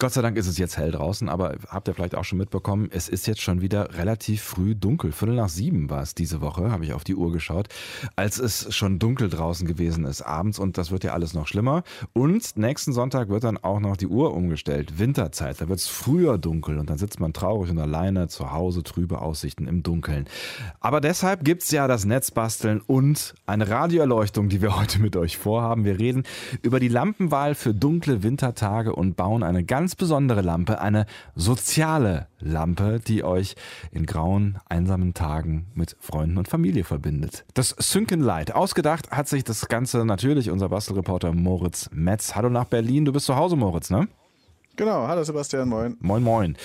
Gott sei Dank ist es jetzt hell draußen, aber habt ihr vielleicht auch schon mitbekommen, es ist jetzt schon wieder relativ früh dunkel. Viertel nach sieben war es diese Woche, habe ich auf die Uhr geschaut, als es schon dunkel draußen gewesen ist abends und das wird ja alles noch schlimmer. Und nächsten Sonntag wird dann auch noch die Uhr umgestellt, Winterzeit, da wird es früher dunkel und dann sitzt man traurig und alleine zu Hause, trübe Aussichten im Dunkeln. Aber deshalb gibt es ja das Netzbasteln und eine Radioerleuchtung, die wir heute mit euch vorhaben. Wir reden über die Lampenwahl für dunkle Wintertage und bauen eine ganz ganz besondere Lampe, eine soziale Lampe, die euch in grauen, einsamen Tagen mit Freunden und Familie verbindet. Das Synken Light. Ausgedacht hat sich das Ganze natürlich unser Bastelreporter Moritz Metz. Hallo nach Berlin. Du bist zu Hause, Moritz, ne? Genau. Hallo Sebastian. Moin. Moin, moin.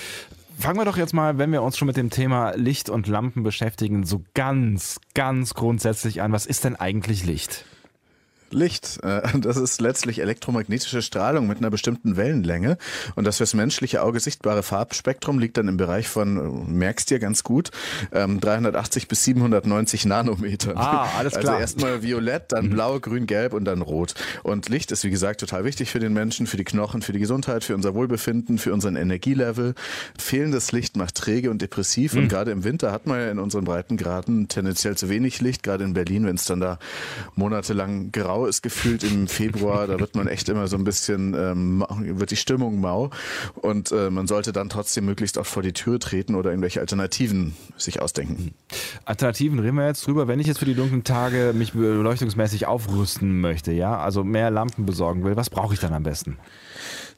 Fangen wir doch jetzt mal, wenn wir uns schon mit dem Thema Licht und Lampen beschäftigen, so ganz, ganz grundsätzlich an. Was ist denn eigentlich Licht? Licht. Äh, das ist letztlich elektromagnetische Strahlung mit einer bestimmten Wellenlänge. Und das fürs menschliche Auge sichtbare Farbspektrum liegt dann im Bereich von, äh, merkst dir ganz gut, 380 ähm, bis 790 Nanometern. Ah, alles also klar. Also erstmal violett, dann mhm. blau, grün, gelb und dann rot. Und Licht ist, wie gesagt, total wichtig für den Menschen, für die Knochen, für die Gesundheit, für unser Wohlbefinden, für unseren Energielevel. Fehlendes Licht macht träge und depressiv. Und mhm. gerade im Winter hat man ja in unseren Breitengraden tendenziell zu wenig Licht. Gerade in Berlin, wenn es dann da monatelang grau ist gefühlt im Februar. Da wird man echt immer so ein bisschen, ähm, wird die Stimmung mau. Und äh, man sollte dann trotzdem möglichst oft vor die Tür treten oder irgendwelche Alternativen sich ausdenken. Alternativen reden wir jetzt drüber. Wenn ich jetzt für die dunklen Tage mich beleuchtungsmäßig aufrüsten möchte, ja, also mehr Lampen besorgen will, was brauche ich dann am besten?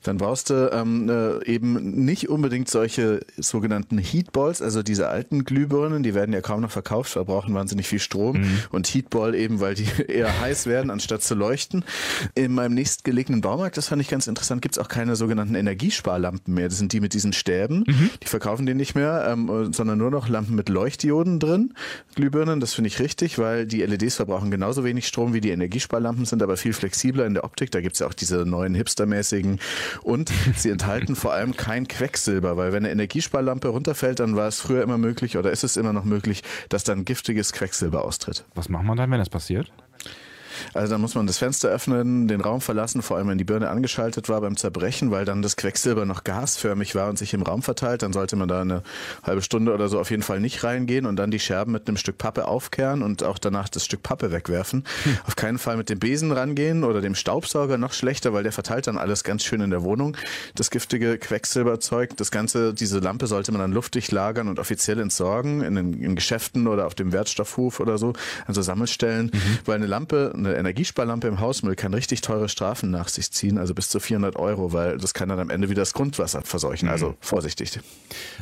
Dann brauchst du ähm, äh, eben nicht unbedingt solche sogenannten Heatballs, also diese alten Glühbirnen, die werden ja kaum noch verkauft, verbrauchen wahnsinnig viel Strom mhm. und Heatball eben, weil die eher heiß werden, anstatt zu leuchten. In meinem nächstgelegenen Baumarkt, das fand ich ganz interessant, gibt es auch keine sogenannten Energiesparlampen mehr. Das sind die mit diesen Stäben, mhm. die verkaufen die nicht mehr, ähm, sondern nur noch Lampen mit Leuchtdioden drin, Glühbirnen. Das finde ich richtig, weil die LEDs verbrauchen genauso wenig Strom wie die Energiesparlampen, sind aber viel flexibler in der Optik. Da gibt es ja auch diese neuen hipstermäßigen und sie enthalten vor allem kein Quecksilber, weil wenn eine Energiesparlampe runterfällt, dann war es früher immer möglich oder ist es immer noch möglich, dass dann giftiges Quecksilber austritt. Was macht man dann, wenn das passiert? Also dann muss man das Fenster öffnen, den Raum verlassen, vor allem wenn die Birne angeschaltet war beim Zerbrechen, weil dann das Quecksilber noch gasförmig war und sich im Raum verteilt. Dann sollte man da eine halbe Stunde oder so auf jeden Fall nicht reingehen und dann die Scherben mit einem Stück Pappe aufkehren und auch danach das Stück Pappe wegwerfen. Hm. Auf keinen Fall mit dem Besen rangehen oder dem Staubsauger, noch schlechter, weil der verteilt dann alles ganz schön in der Wohnung. Das giftige Quecksilberzeug, das Ganze, diese Lampe sollte man dann luftig lagern und offiziell entsorgen, in, den, in Geschäften oder auf dem Wertstoffhof oder so, also Sammelstellen, mhm. weil eine Lampe, eine Energiesparlampe im Hausmüll kann richtig teure Strafen nach sich ziehen, also bis zu 400 Euro, weil das kann dann am Ende wieder das Grundwasser verseuchen. Also mhm. vorsichtig.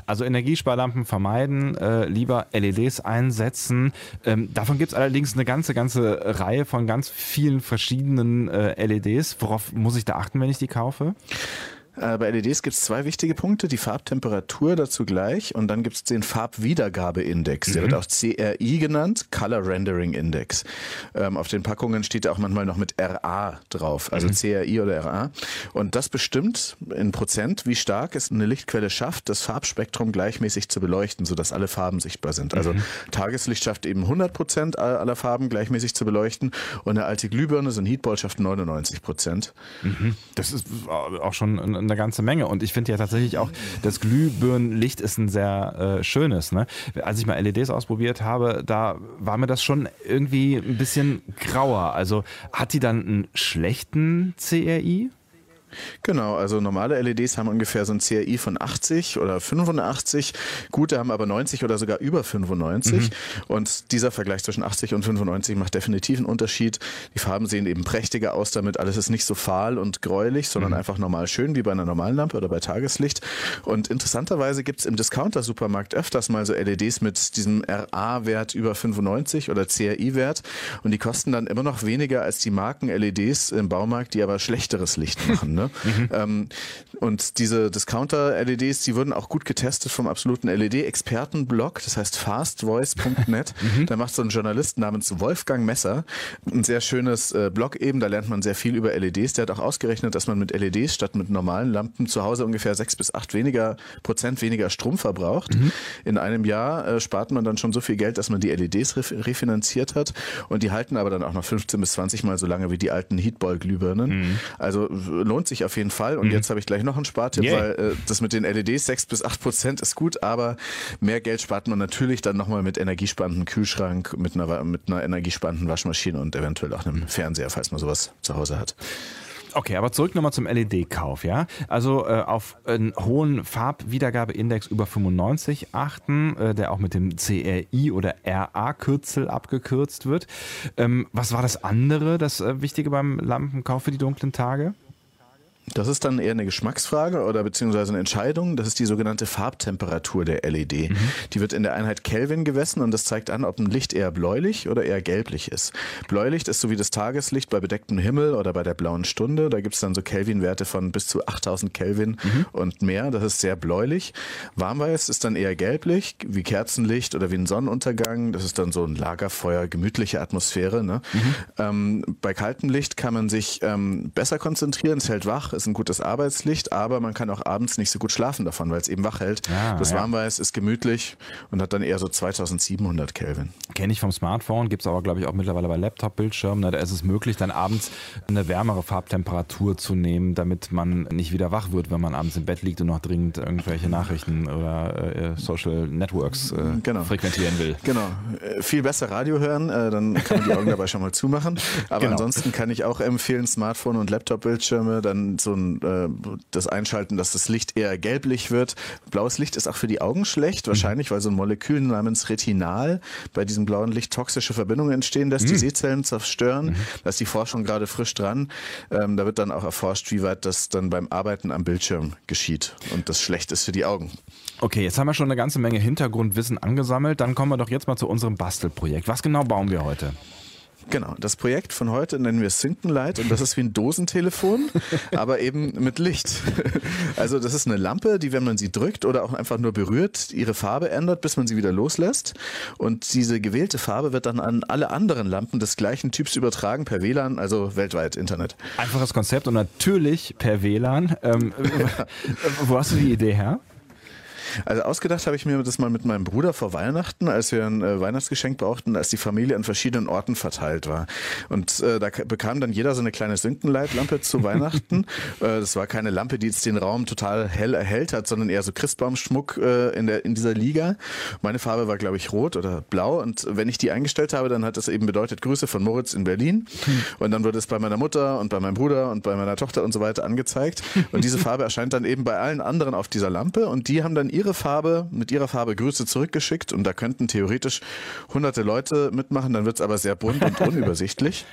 Also Energiesparlampen vermeiden, äh, lieber LEDs einsetzen. Ähm, davon gibt es allerdings eine ganze, ganze Reihe von ganz vielen verschiedenen äh, LEDs. Worauf muss ich da achten, wenn ich die kaufe? Äh, bei LEDs gibt es zwei wichtige Punkte, die Farbtemperatur dazu gleich und dann gibt es den Farbwiedergabeindex, mhm. der wird auch CRI genannt, Color Rendering Index. Ähm, auf den Packungen steht auch manchmal noch mit RA drauf, also mhm. CRI oder RA. Und das bestimmt in Prozent, wie stark es eine Lichtquelle schafft, das Farbspektrum gleichmäßig zu beleuchten, sodass alle Farben sichtbar sind. Also mhm. Tageslicht schafft eben 100 Prozent aller Farben gleichmäßig zu beleuchten und eine alte Glühbirne, so ein Heatball, schafft 99 Prozent. Mhm. Das ist auch schon ein eine ganze Menge. Und ich finde ja tatsächlich auch, das Glühbirnenlicht ist ein sehr äh, schönes. Ne? Als ich mal LEDs ausprobiert habe, da war mir das schon irgendwie ein bisschen grauer. Also hat die dann einen schlechten CRI? Genau, also normale LEDs haben ungefähr so ein CRI von 80 oder 85. Gute haben aber 90 oder sogar über 95. Mhm. Und dieser Vergleich zwischen 80 und 95 macht definitiv einen Unterschied. Die Farben sehen eben prächtiger aus damit. Alles ist nicht so fahl und gräulich, sondern mhm. einfach normal schön wie bei einer normalen Lampe oder bei Tageslicht. Und interessanterweise gibt es im Discounter-Supermarkt öfters mal so LEDs mit diesem RA-Wert über 95 oder CRI-Wert. Und die kosten dann immer noch weniger als die Marken-LEDs im Baumarkt, die aber schlechteres Licht machen. Ne? Ne? Mhm. Ähm, und diese Discounter-LEDs, die wurden auch gut getestet vom absoluten LED-Expertenblog, das heißt fastvoice.net. mhm. Da macht so ein Journalist namens Wolfgang Messer ein sehr schönes äh, Blog eben, da lernt man sehr viel über LEDs. Der hat auch ausgerechnet, dass man mit LEDs statt mit normalen Lampen zu Hause ungefähr sechs bis acht weniger Prozent weniger Strom verbraucht. Mhm. In einem Jahr äh, spart man dann schon so viel Geld, dass man die LEDs refinanziert hat und die halten aber dann auch noch 15 bis 20 Mal so lange wie die alten Heatball-Glühbirnen. Mhm. Also lohnt sich auf jeden Fall. Und mhm. jetzt habe ich gleich noch einen Spartipp, yeah. weil äh, das mit den LEDs 6 bis 8 Prozent ist gut, aber mehr Geld spart man natürlich dann nochmal mit energiespannendem Kühlschrank, mit einer, mit einer energiespannenden Waschmaschine und eventuell auch einem Fernseher, falls man sowas zu Hause hat. Okay, aber zurück nochmal zum LED-Kauf, ja? Also äh, auf einen hohen Farbwiedergabeindex über 95 achten, äh, der auch mit dem CRI oder RA-Kürzel abgekürzt wird. Ähm, was war das andere, das äh, Wichtige beim Lampenkauf für die dunklen Tage? Das ist dann eher eine Geschmacksfrage oder beziehungsweise eine Entscheidung. Das ist die sogenannte Farbtemperatur der LED. Mhm. Die wird in der Einheit Kelvin gemessen und das zeigt an, ob ein Licht eher bläulich oder eher gelblich ist. Bläulicht ist so wie das Tageslicht bei bedecktem Himmel oder bei der blauen Stunde. Da gibt es dann so Kelvin-Werte von bis zu 8000 Kelvin mhm. und mehr. Das ist sehr bläulich. Warmweiß ist dann eher gelblich, wie Kerzenlicht oder wie ein Sonnenuntergang. Das ist dann so ein Lagerfeuer, gemütliche Atmosphäre. Ne? Mhm. Ähm, bei kaltem Licht kann man sich ähm, besser konzentrieren, es hält wach, ist ein gutes Arbeitslicht, aber man kann auch abends nicht so gut schlafen davon, weil es eben wach hält. Ah, das ja. Warmweiß ist gemütlich und hat dann eher so 2700 Kelvin. Kenne ich vom Smartphone, gibt es aber glaube ich auch mittlerweile bei Laptop-Bildschirmen. Da ist es möglich, dann abends eine wärmere Farbtemperatur zu nehmen, damit man nicht wieder wach wird, wenn man abends im Bett liegt und noch dringend irgendwelche Nachrichten oder äh, Social Networks äh, genau. frequentieren will. Genau. Äh, viel besser Radio hören, äh, dann kann man die Augen dabei schon mal zumachen. Aber genau. ansonsten kann ich auch empfehlen, Smartphone und Laptop-Bildschirme dann so ein, äh, das Einschalten, dass das Licht eher gelblich wird. Blaues Licht ist auch für die Augen schlecht, wahrscheinlich, weil so ein Molekül namens Retinal bei diesem blauen Licht toxische Verbindungen entstehen lässt, mhm. die Sehzellen zerstören. Mhm. Da ist die Forschung gerade frisch dran. Ähm, da wird dann auch erforscht, wie weit das dann beim Arbeiten am Bildschirm geschieht und das schlecht ist für die Augen. Okay, jetzt haben wir schon eine ganze Menge Hintergrundwissen angesammelt. Dann kommen wir doch jetzt mal zu unserem Bastelprojekt. Was genau bauen wir heute? Genau, das Projekt von heute nennen wir Synkenlight und das ist wie ein Dosentelefon, aber eben mit Licht. Also das ist eine Lampe, die, wenn man sie drückt oder auch einfach nur berührt, ihre Farbe ändert, bis man sie wieder loslässt. Und diese gewählte Farbe wird dann an alle anderen Lampen des gleichen Typs übertragen per WLAN, also weltweit Internet. Einfaches Konzept und natürlich per WLAN. Ähm, wo hast du die Idee her? Also ausgedacht habe ich mir das mal mit meinem Bruder vor Weihnachten, als wir ein äh, Weihnachtsgeschenk brauchten, als die Familie an verschiedenen Orten verteilt war. Und äh, da bekam dann jeder so eine kleine Synkenleitlampe zu Weihnachten. äh, das war keine Lampe, die jetzt den Raum total hell erhellt hat, sondern eher so Christbaumschmuck äh, in, der, in dieser Liga. Meine Farbe war, glaube ich, rot oder blau. Und wenn ich die eingestellt habe, dann hat das eben bedeutet Grüße von Moritz in Berlin. Und dann wurde es bei meiner Mutter und bei meinem Bruder und bei meiner Tochter und so weiter angezeigt. Und diese Farbe erscheint dann eben bei allen anderen auf dieser Lampe. Und die haben dann ihre ihre Farbe, mit ihrer Farbe Grüße zurückgeschickt und da könnten theoretisch hunderte Leute mitmachen, dann wird es aber sehr bunt und unübersichtlich.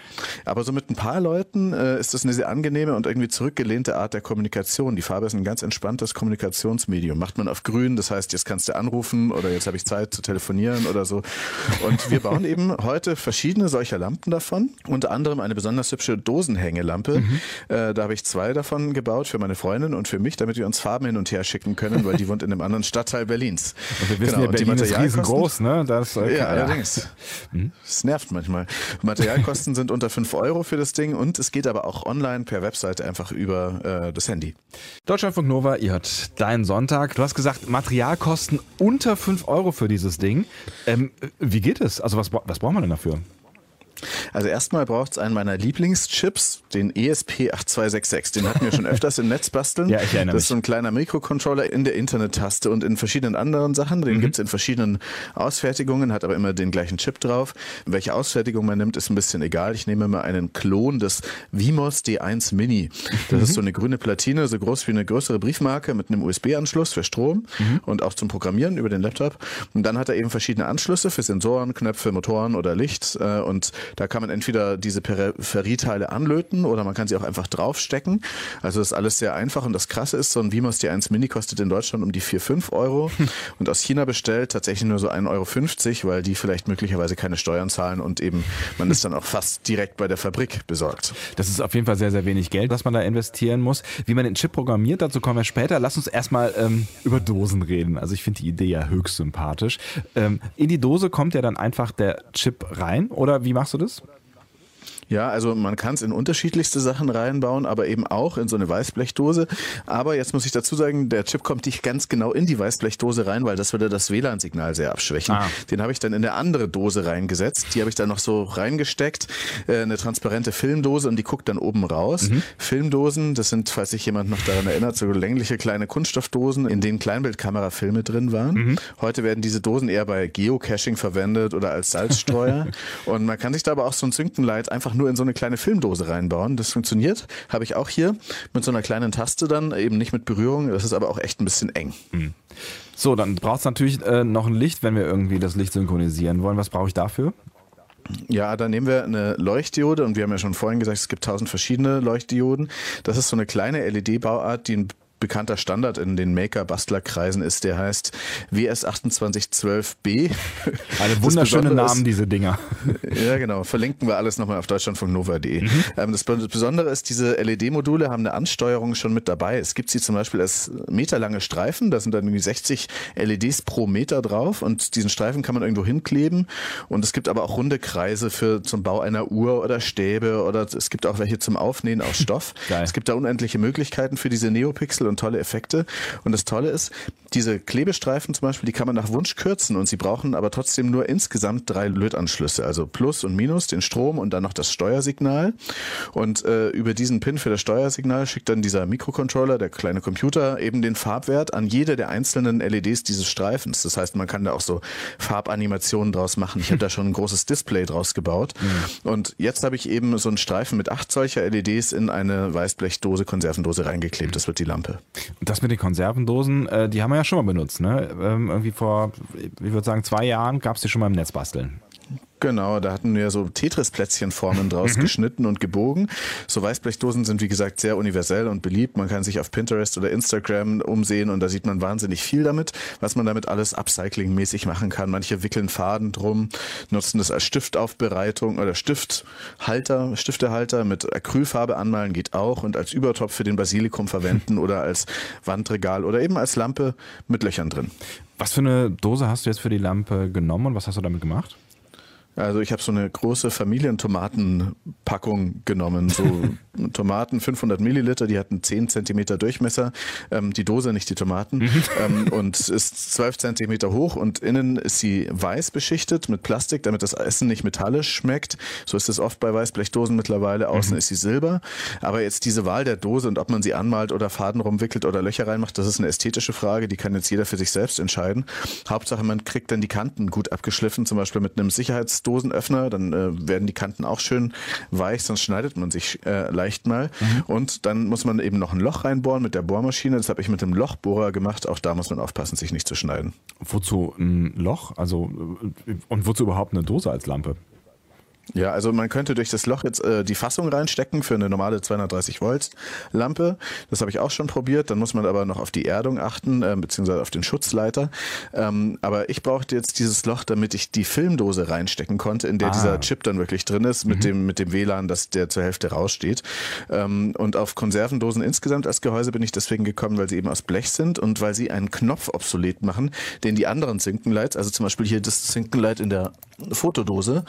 Aber so mit ein paar Leuten äh, ist das eine sehr angenehme und irgendwie zurückgelehnte Art der Kommunikation. Die Farbe ist ein ganz entspanntes Kommunikationsmedium. Macht man auf grün, das heißt, jetzt kannst du anrufen oder jetzt habe ich Zeit zu telefonieren oder so. Und wir bauen eben heute verschiedene solcher Lampen davon, unter anderem eine besonders hübsche Dosenhängelampe. Mhm. Äh, da habe ich zwei davon gebaut für meine Freundin und für mich, damit wir uns Farben hin und her schicken können, weil die wohnt in einem anderen anderen Stadtteil Berlins. Und wir wissen genau, ja, Berlin ist riesengroß, ne? Das, äh, ja, allerdings. Hm? Das nervt manchmal. Materialkosten sind unter 5 Euro für das Ding und es geht aber auch online per Webseite einfach über äh, das Handy. Deutschlandfunk Nova, ihr hört deinen Sonntag. Du hast gesagt, Materialkosten unter 5 Euro für dieses Ding. Ähm, wie geht es? Also was, was braucht man denn dafür? Also erstmal braucht es einen meiner Lieblingschips, den ESP8266. Den hatten wir schon öfters im Netz basteln. Ja, ich erinnere Das ist so ein kleiner Mikrocontroller in der Internet-Taste und in verschiedenen anderen Sachen. Den mhm. gibt es in verschiedenen Ausfertigungen, hat aber immer den gleichen Chip drauf. Welche Ausfertigung man nimmt, ist ein bisschen egal. Ich nehme mal einen Klon des Vimos D1 Mini. Das mhm. ist so eine grüne Platine, so groß wie eine größere Briefmarke mit einem USB-Anschluss für Strom mhm. und auch zum Programmieren über den Laptop. Und dann hat er eben verschiedene Anschlüsse für Sensoren, Knöpfe, Motoren oder Licht. Äh, und Da kann man entweder diese Peripherieteile anlöten oder man kann sie auch einfach draufstecken. Also das ist alles sehr einfach und das Krasse ist, so ein Vimos D1 Mini kostet in Deutschland um die 4, 5 Euro und aus China bestellt tatsächlich nur so 1,50 Euro, weil die vielleicht möglicherweise keine Steuern zahlen und eben man ist dann auch fast direkt bei der Fabrik besorgt. Das ist auf jeden Fall sehr, sehr wenig Geld, was man da investieren muss. Wie man den Chip programmiert, dazu kommen wir später. Lass uns erstmal ähm, über Dosen reden. Also ich finde die Idee ja höchst sympathisch. Ähm, in die Dose kommt ja dann einfach der Chip rein oder wie machst du das? Ja, also man kann es in unterschiedlichste Sachen reinbauen, aber eben auch in so eine Weißblechdose. Aber jetzt muss ich dazu sagen, der Chip kommt nicht ganz genau in die Weißblechdose rein, weil das würde das WLAN-Signal sehr abschwächen. Ah. Den habe ich dann in eine andere Dose reingesetzt. Die habe ich dann noch so reingesteckt, äh, eine transparente Filmdose und die guckt dann oben raus. Mhm. Filmdosen, das sind, falls sich jemand noch daran erinnert, so längliche kleine Kunststoffdosen, in denen Kleinbildkamerafilme drin waren. Mhm. Heute werden diese Dosen eher bei Geocaching verwendet oder als Salzstreuer. und man kann sich da aber auch so ein Zünkenlight einfach nur in so eine kleine Filmdose reinbauen. Das funktioniert. Habe ich auch hier mit so einer kleinen Taste dann, eben nicht mit Berührung. Das ist aber auch echt ein bisschen eng. Mhm. So, dann braucht es natürlich äh, noch ein Licht, wenn wir irgendwie das Licht synchronisieren wollen. Was brauche ich dafür? Ja, da nehmen wir eine Leuchtdiode und wir haben ja schon vorhin gesagt, es gibt tausend verschiedene Leuchtdioden. Das ist so eine kleine LED-Bauart, die ein bekannter Standard in den Maker-Bastler-Kreisen ist, der heißt WS2812B. Alle wunderschöne Namen, diese Dinger. Ja, genau. Verlinken wir alles nochmal auf deutschlandfunknova.de. Mhm. Ähm, das Besondere ist, diese LED-Module haben eine Ansteuerung schon mit dabei. Es gibt sie zum Beispiel als meterlange Streifen. Da sind dann irgendwie 60 LEDs pro Meter drauf und diesen Streifen kann man irgendwo hinkleben. Und es gibt aber auch runde Kreise für zum Bau einer Uhr oder Stäbe oder es gibt auch welche zum Aufnähen aus Stoff. Geil. Es gibt da unendliche Möglichkeiten für diese Neopixel und tolle Effekte. Und das Tolle ist, diese Klebestreifen zum Beispiel, die kann man nach Wunsch kürzen und sie brauchen aber trotzdem nur insgesamt drei Lötanschlüsse, also Plus und Minus, den Strom und dann noch das Steuersignal. Und äh, über diesen Pin für das Steuersignal schickt dann dieser Mikrocontroller, der kleine Computer, eben den Farbwert an jede der einzelnen LEDs dieses Streifens. Das heißt, man kann da auch so Farbanimationen draus machen. Ich habe da schon ein großes Display draus gebaut. Mhm. Und jetzt habe ich eben so einen Streifen mit acht solcher LEDs in eine Weißblechdose, Konservendose reingeklebt. Das wird die Lampe. Das mit den Konservendosen, äh, die haben wir ja schon mal benutzt. Ne? Ähm, irgendwie vor, ich würde sagen, zwei Jahren gab es die schon mal im Netz basteln. Genau, da hatten wir so Tetris-Plätzchenformen draus mhm. geschnitten und gebogen. So Weißblechdosen sind wie gesagt sehr universell und beliebt. Man kann sich auf Pinterest oder Instagram umsehen und da sieht man wahnsinnig viel damit, was man damit alles upcyclingmäßig machen kann. Manche wickeln Faden drum, nutzen das als Stiftaufbereitung oder Stifthalter, Stiftehalter mit Acrylfarbe anmalen geht auch und als Übertopf für den Basilikum verwenden oder als Wandregal oder eben als Lampe mit Löchern drin. Was für eine Dose hast du jetzt für die Lampe genommen und was hast du damit gemacht? Also ich habe so eine große Familientomatenpackung genommen, so Tomaten 500 Milliliter, die hatten 10 Zentimeter Durchmesser, ähm, die Dose, nicht die Tomaten, mhm. ähm, und ist 12 Zentimeter hoch und innen ist sie weiß beschichtet mit Plastik, damit das Essen nicht metallisch schmeckt. So ist es oft bei Weißblechdosen mittlerweile. Außen mhm. ist sie silber. Aber jetzt diese Wahl der Dose und ob man sie anmalt oder Faden rumwickelt oder Löcher reinmacht, das ist eine ästhetische Frage, die kann jetzt jeder für sich selbst entscheiden. Hauptsache, man kriegt dann die Kanten gut abgeschliffen, zum Beispiel mit einem Sicherheits Dosenöffner, dann äh, werden die Kanten auch schön weich, sonst schneidet man sich äh, leicht mal. Mhm. Und dann muss man eben noch ein Loch reinbohren mit der Bohrmaschine. Das habe ich mit dem Lochbohrer gemacht. Auch da muss man aufpassen, sich nicht zu schneiden. Wozu ein Loch? Also äh, und wozu überhaupt eine Dose als Lampe? Ja, also man könnte durch das Loch jetzt äh, die Fassung reinstecken für eine normale 230 Volt Lampe. Das habe ich auch schon probiert. Dann muss man aber noch auf die Erdung achten, äh, beziehungsweise auf den Schutzleiter. Ähm, aber ich brauchte jetzt dieses Loch, damit ich die Filmdose reinstecken konnte, in der ah. dieser Chip dann wirklich drin ist, mit mhm. dem mit dem WLAN, dass der zur Hälfte raussteht. Ähm, und auf Konservendosen insgesamt als Gehäuse bin ich deswegen gekommen, weil sie eben aus Blech sind und weil sie einen Knopf obsolet machen, den die anderen Zinkenlights, also zum Beispiel hier das Zinkenlight in der Fotodose,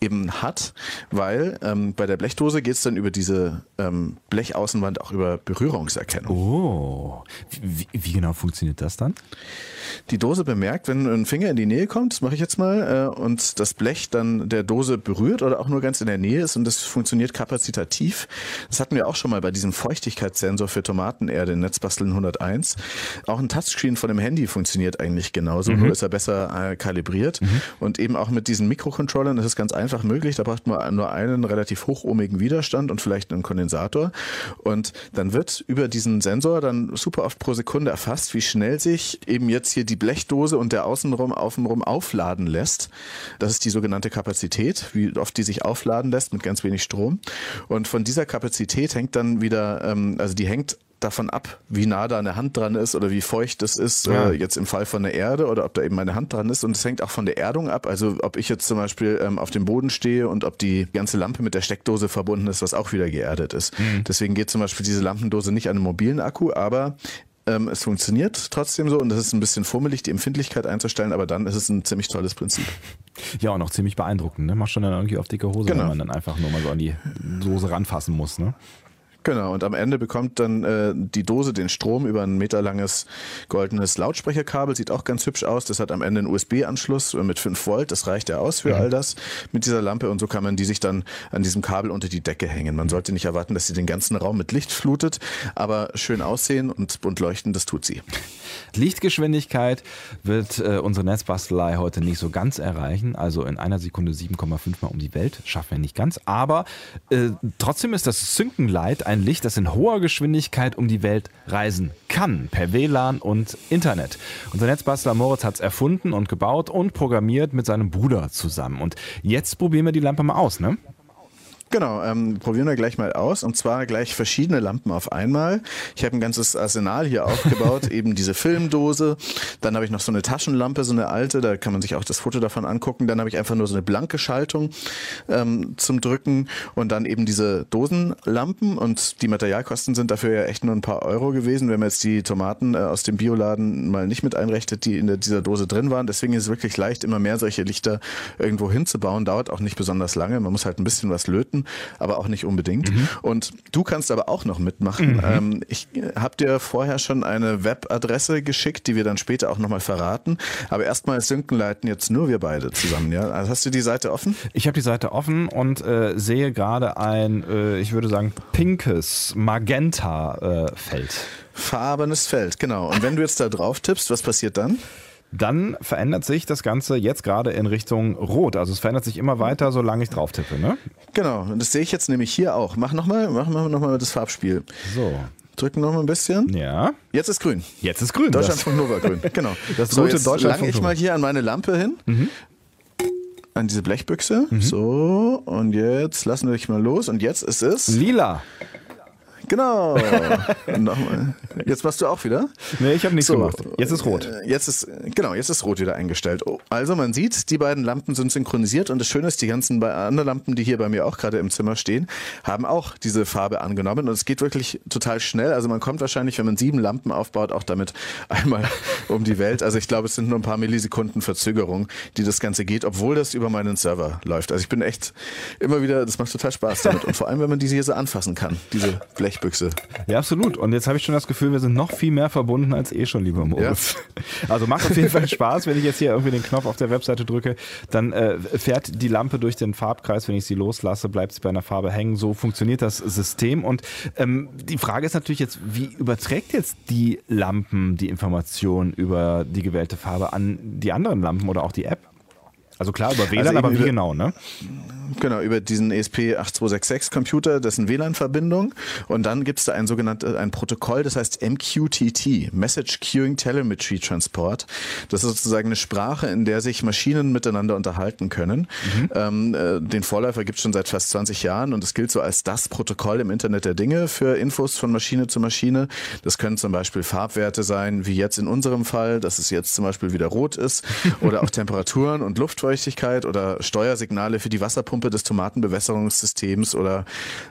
eben hat, weil ähm, bei der Blechdose geht es dann über diese ähm, Blechaußenwand auch über Berührungserkennung. Oh, wie, wie, genau funktioniert das dann? Die Dose bemerkt, wenn ein Finger in die Nähe kommt, das mache ich jetzt mal, äh, und das Blech dann der Dose berührt oder auch nur ganz in der Nähe ist und das funktioniert kapazitativ. Das hatten wir auch schon mal bei diesem Feuchtigkeitssensor für Tomatenerde in Netzbasteln 101. Auch ein Touchscreen von dem Handy funktioniert eigentlich genauso, mhm. nur ist er besser äh, kalibriert mhm. und eben auch mit diesen Mikrocontrollern ist es ganz einfach möglich. Da braucht man nur einen relativ hochohmigen Widerstand und vielleicht einen Kondensator. Und dann wird über diesen Sensor dann super oft pro Sekunde erfasst, wie schnell sich eben jetzt hier die Blechdose und der Außenrum außenrum aufladen lässt. Das ist die sogenannte Kapazität, wie oft die sich aufladen lässt mit ganz wenig Strom. Und von dieser Kapazität hängt dann wieder, ähm, also die hängt davon ab, wie nah da eine Hand dran ist oder wie feucht das ist, ja. äh, jetzt im Fall von der Erde oder ob da eben meine Hand dran ist. Und es hängt auch von der Erdung ab. Also ob ich jetzt zum Beispiel ähm, auf dem Boden stehe und ob die ganze Lampe mit der Steckdose verbunden ist, was auch wieder geerdet ist. Mhm. Deswegen geht zum Beispiel diese Lampendose nicht an einen mobilen Akku, aber ähm, es funktioniert trotzdem so und es ist ein bisschen fummelig, die Empfindlichkeit einzustellen, aber dann ist es ein ziemlich tolles Prinzip. Ja, und auch ziemlich beeindruckend. Ne? Macht schon dann irgendwie auf dicke Hose, genau. wenn man dann einfach nur mal so an die Soße ranfassen muss. Ne? Genau, und am Ende bekommt dann äh, die Dose den Strom über ein meterlanges goldenes Lautsprecherkabel. Sieht auch ganz hübsch aus. Das hat am Ende einen USB-Anschluss mit 5 Volt. Das reicht ja aus für mhm. all das mit dieser Lampe. Und so kann man die sich dann an diesem Kabel unter die Decke hängen. Man sollte nicht erwarten, dass sie den ganzen Raum mit Licht flutet, aber schön aussehen und bunt leuchten, das tut sie. Lichtgeschwindigkeit wird äh, unsere Netzbastelei heute nicht so ganz erreichen. Also in einer Sekunde 7,5 Mal um die Welt. Schaffen wir nicht ganz. Aber äh, trotzdem ist das Synkenlight ein Licht, das in hoher Geschwindigkeit um die Welt reisen kann. Per WLAN und Internet. Unser Netzbastler Moritz hat es erfunden und gebaut und programmiert mit seinem Bruder zusammen. Und jetzt probieren wir die Lampe mal aus, ne? Genau, ähm, probieren wir gleich mal aus. Und zwar gleich verschiedene Lampen auf einmal. Ich habe ein ganzes Arsenal hier aufgebaut, eben diese Filmdose. Dann habe ich noch so eine Taschenlampe, so eine alte, da kann man sich auch das Foto davon angucken. Dann habe ich einfach nur so eine blanke Schaltung ähm, zum Drücken und dann eben diese Dosenlampen. Und die Materialkosten sind dafür ja echt nur ein paar Euro gewesen, wenn man jetzt die Tomaten äh, aus dem Bioladen mal nicht mit einrechnet, die in der, dieser Dose drin waren. Deswegen ist es wirklich leicht, immer mehr solche Lichter irgendwo hinzubauen. Dauert auch nicht besonders lange. Man muss halt ein bisschen was löten aber auch nicht unbedingt. Mhm. Und du kannst aber auch noch mitmachen. Mhm. Ähm, ich habe dir vorher schon eine Webadresse geschickt, die wir dann später auch nochmal verraten. Aber erstmal Synkenleiten jetzt nur wir beide zusammen. Ja? Also hast du die Seite offen? Ich habe die Seite offen und äh, sehe gerade ein, äh, ich würde sagen, pinkes Magenta-Feld. Äh, Farbenes Feld, genau. Und wenn du jetzt da drauf tippst, was passiert dann? Dann verändert sich das Ganze jetzt gerade in Richtung Rot. Also es verändert sich immer weiter, solange ich drauf tippe, ne? Genau, und das sehe ich jetzt nämlich hier auch. Mach nochmal, machen wir nochmal das Farbspiel. So. Drücken noch mal ein bisschen. Ja. Jetzt ist grün. Jetzt ist grün. Deutschlandfunk Nova grün. Genau. Das so, jetzt Deutschland lang ich mal hier an meine Lampe hin. Mhm. An diese Blechbüchse. Mhm. So, und jetzt lassen wir dich mal los. Und jetzt ist es. Lila. Genau. Nochmal. Jetzt machst du auch wieder? Nee, ich habe nichts so, gemacht. Jetzt ist rot. Äh, jetzt ist, genau, jetzt ist rot wieder eingestellt. Oh, also man sieht, die beiden Lampen sind synchronisiert und das Schöne ist, die ganzen anderen Lampen, die hier bei mir auch gerade im Zimmer stehen, haben auch diese Farbe angenommen und es geht wirklich total schnell. Also man kommt wahrscheinlich, wenn man sieben Lampen aufbaut, auch damit einmal um die Welt. Also ich glaube, es sind nur ein paar Millisekunden Verzögerung, die das Ganze geht, obwohl das über meinen Server läuft. Also ich bin echt immer wieder, das macht total Spaß damit. Und vor allem, wenn man diese hier so anfassen kann, diese Blech Blechbüchse. Ja, absolut. Und jetzt habe ich schon das Gefühl, wir sind noch viel mehr verbunden als eh schon, lieber Moritz. Ja. Also macht auf jeden Fall Spaß, wenn ich jetzt hier irgendwie den Knopf auf der Webseite drücke, dann äh, fährt die Lampe durch den Farbkreis. Wenn ich sie loslasse, bleibt sie bei einer Farbe hängen. So funktioniert das System. Und ähm, die Frage ist natürlich jetzt, wie überträgt jetzt die Lampen die Information über die gewählte Farbe an die anderen Lampen oder auch die App? Also klar, über WLAN, also aber wie genau, ne? Genau, über diesen ESP8266 Computer, das ist eine WLAN-Verbindung. Und dann gibt es da ein sogenanntes ein Protokoll, das heißt MQTT, Message Queuing Telemetry Transport. Das ist sozusagen eine Sprache, in der sich Maschinen miteinander unterhalten können. Mhm. Ähm, äh, den Vorläufer gibt es schon seit fast 20 Jahren und es gilt so als das Protokoll im Internet der Dinge für Infos von Maschine zu Maschine. Das können zum Beispiel Farbwerte sein, wie jetzt in unserem Fall, dass es jetzt zum Beispiel wieder rot ist, oder auch Temperaturen und Luftfeuchtigkeit oder Steuersignale für die Wasserpumpe des Tomatenbewässerungssystems oder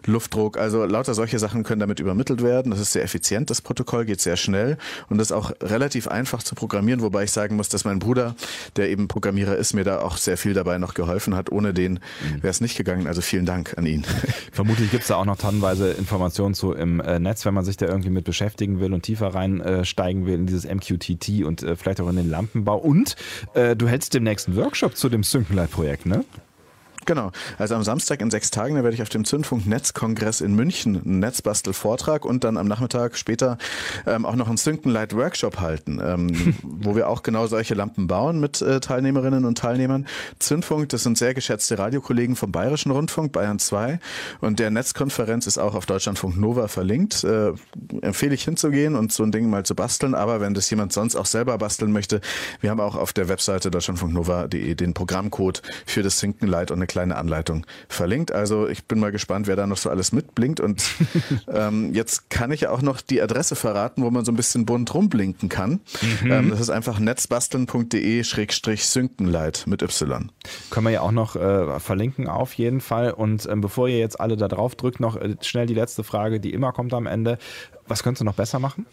Luftdruck. Also lauter solche Sachen können damit übermittelt werden. Das ist sehr effizient, das Protokoll geht sehr schnell und ist auch relativ einfach zu programmieren, wobei ich sagen muss, dass mein Bruder, der eben Programmierer ist, mir da auch sehr viel dabei noch geholfen hat. Ohne den wäre es nicht gegangen. Also vielen Dank an ihn. Vermutlich gibt es da auch noch tonnenweise Informationen zu im äh, Netz, wenn man sich da irgendwie mit beschäftigen will und tiefer reinsteigen will in dieses MQTT und äh, vielleicht auch in den Lampenbau. Und äh, du hältst demnächst einen Workshop zu dem Synkenlight-Projekt, ne? Genau. Also am Samstag in sechs Tagen, da werde ich auf dem Zündfunk Netzkongress in München einen Netzbastel-Vortrag und dann am Nachmittag später ähm, auch noch einen Synkenlight Workshop halten, ähm, wo wir auch genau solche Lampen bauen mit äh, Teilnehmerinnen und Teilnehmern. Zündfunk, das sind sehr geschätzte Radiokollegen vom Bayerischen Rundfunk, Bayern 2 und der Netzkonferenz ist auch auf Deutschlandfunk Nova verlinkt. Äh, empfehle ich hinzugehen und so ein Ding mal zu basteln, aber wenn das jemand sonst auch selber basteln möchte, wir haben auch auf der Webseite deutschlandfunknova.de den Programmcode für das Synkenlight und eine kleine Anleitung verlinkt. Also ich bin mal gespannt, wer da noch so alles mitblinkt. Und ähm, jetzt kann ich auch noch die Adresse verraten, wo man so ein bisschen bunt rumblinken kann. Mhm. Ähm, das ist einfach netzbasteln.de-synkenlight mit Y. Können wir ja auch noch äh, verlinken auf jeden Fall. Und ähm, bevor ihr jetzt alle da drauf drückt, noch äh, schnell die letzte Frage, die immer kommt am Ende. Was könntest du noch besser machen?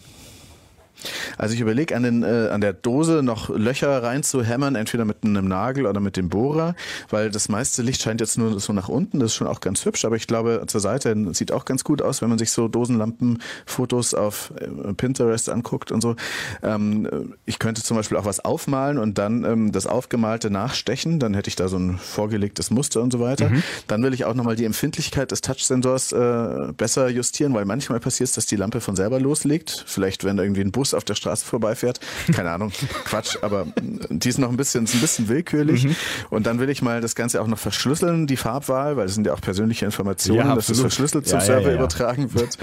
Also ich überlege an, den, äh, an der Dose noch Löcher reinzuhämmern, entweder mit einem Nagel oder mit dem Bohrer, weil das meiste Licht scheint jetzt nur so nach unten. Das ist schon auch ganz hübsch, aber ich glaube zur Seite sieht auch ganz gut aus, wenn man sich so Dosenlampenfotos auf äh, Pinterest anguckt und so. Ähm, ich könnte zum Beispiel auch was aufmalen und dann ähm, das Aufgemalte nachstechen. Dann hätte ich da so ein vorgelegtes Muster und so weiter. Mhm. Dann will ich auch nochmal die Empfindlichkeit des Touchsensors äh, besser justieren, weil manchmal passiert es, dass die Lampe von selber loslegt. Vielleicht, wenn irgendwie ein Bus Bus auf der Straße vorbeifährt. Keine Ahnung, Quatsch, aber die ist noch ein bisschen, ist ein bisschen willkürlich. Mhm. Und dann will ich mal das Ganze auch noch verschlüsseln, die Farbwahl, weil das sind ja auch persönliche Informationen, ja, dass das verschlüsselt zum ja, Server ja, übertragen wird.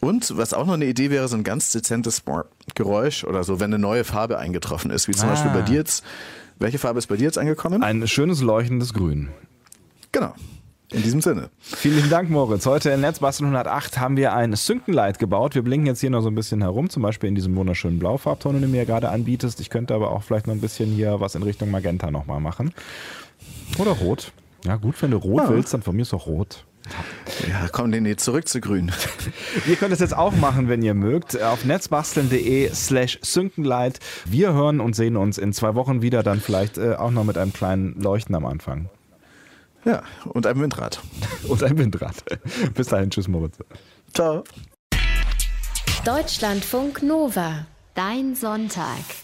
Und was auch noch eine Idee wäre, so ein ganz dezentes Geräusch oder so, wenn eine neue Farbe eingetroffen ist, wie zum ah. Beispiel bei dir jetzt. Welche Farbe ist bei dir jetzt angekommen? Ein schönes leuchtendes Grün. Genau. In diesem Sinne. Vielen Dank, Moritz. Heute in Netzbastel 108 haben wir ein Synkenlight gebaut. Wir blinken jetzt hier noch so ein bisschen herum, zum Beispiel in diesem wunderschönen Blaufarbton, den du mir gerade anbietest. Ich könnte aber auch vielleicht noch ein bisschen hier was in Richtung Magenta nochmal machen. Oder Rot. Ja, gut, wenn du Rot ja. willst, dann von mir ist auch Rot. Ja, komm, nee, nee, zurück zu grün. Ihr könnt es jetzt auch machen, wenn ihr mögt, auf netzbasteln.de slash synkenlight. Wir hören und sehen uns in zwei Wochen wieder, dann vielleicht äh, auch noch mit einem kleinen Leuchten am Anfang. Ja, und ein Windrad. und ein Windrad. Bis dahin, tschüss Moritz. Ciao. Deutschlandfunk Nova, dein Sonntag.